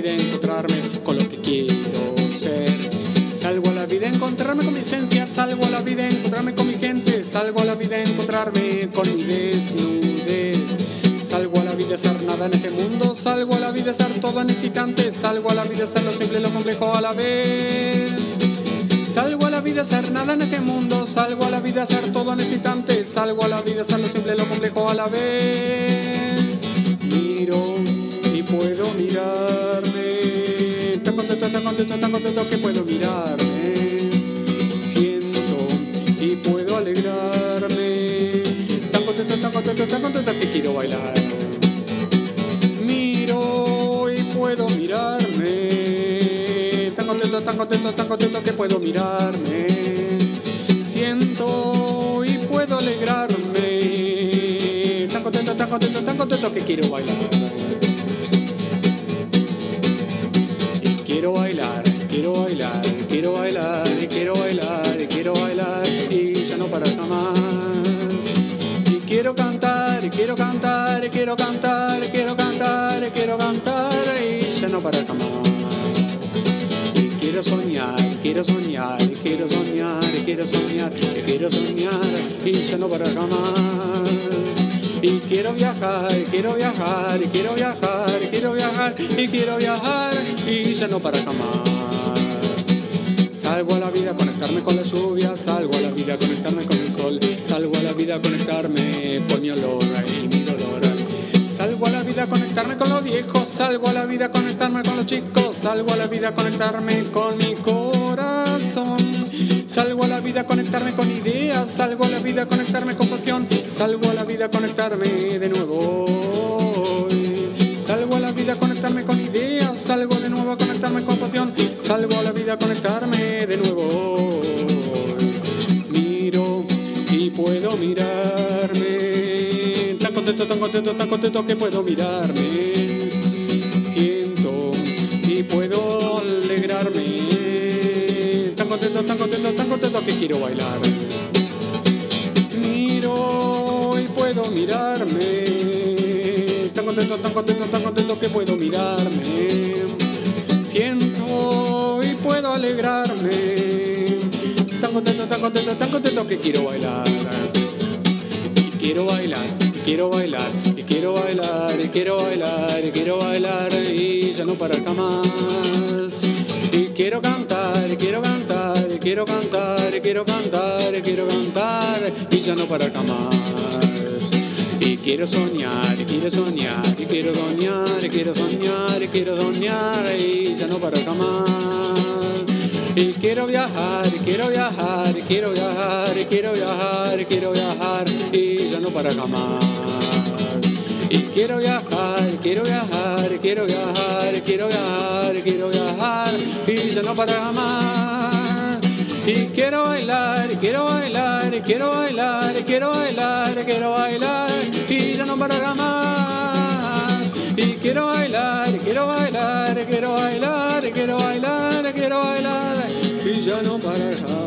vida a encontrarme con lo que quiero ser. Salgo a la vida a encontrarme con mi esencia, salgo a la vida a encontrarme con mi gente, salgo a la vida a encontrarme con mi desnudez. Salgo a la vida a ser nada en este mundo, salgo a la vida a ser todo en este instante, salgo a la vida a ser lo simple y lo complejo a la vez. Salgo a la vida a ser nada en este mundo, salgo a la vida a ser todo en este instante, salgo a la vida a ser lo simple y lo complejo a la vez. Miro y puedo mirar tan contento, tan contento, que puedo mirarme. Siento y puedo alegrarme, tan contento, tan contento, tan contento que quiero bailar. Miro y puedo mirarme, tan contento, tan contento, tan contento que puedo mirarme. Siento y puedo alegrarme, tan contento, tan contento, tan contento que quiero bailar. Bailar, quiero bailar, quiero bailar, quiero bailar y ya no parar jamás. Y quiero cantar, quiero cantar, quiero cantar, quiero cantar, quiero cantar y ya no parar jamás. Y quiero soñar, quiero soñar, quiero soñar, quiero soñar, quiero soñar y ya no parar jamás. Y quiero viajar, quiero viajar, quiero viajar, quiero viajar y quiero viajar y ya no para jamás. Salgo a la vida conectarme con la lluvia, salgo a la vida conectarme con el sol, salgo a la vida conectarme por mi olor y mi dolor. Salgo a la vida conectarme con los viejos, salgo a la vida conectarme con los chicos, salgo a la vida conectarme con mi corazón. Salgo a la vida conectarme con ideas, salgo a la vida conectarme con pasión, salgo a la vida conectarme de nuevo. Salgo a la vida conectarme con ideas, salgo de nuevo a conectarme con pasión, salgo a la vida a conectarme de nuevo. Miro y puedo mirarme, tan contento, tan contento, tan contento que puedo mirarme. Siento y puedo alegrarme, tan contento, tan contento, tan contento que quiero bailar. Miro y puedo mirarme, tan contento, tan contento, tan contento que puedo mirarme. Tan contento, tan contento, que quiero bailar. Y quiero bailar, y quiero bailar, y quiero bailar, y quiero bailar, y quiero bailar y ya no parar jamás. Y quiero cantar, y quiero cantar, y quiero cantar, y quiero cantar, y quiero cantar y ya no parar jamás. Y quiero soñar, y quiero soñar, y quiero soñar, y quiero soñar, y quiero soñar y ya no parar jamás. Y quiero viajar, quiero viajar, quiero viajar, quiero viajar, quiero viajar y ya no parar jamás. Y quiero viajar, quiero viajar, quiero viajar, quiero viajar, quiero viajar y ya no parar jamás. Y quiero bailar, quiero bailar, quiero bailar, quiero bailar, quiero bailar y ya no parar jamás. que já não parará.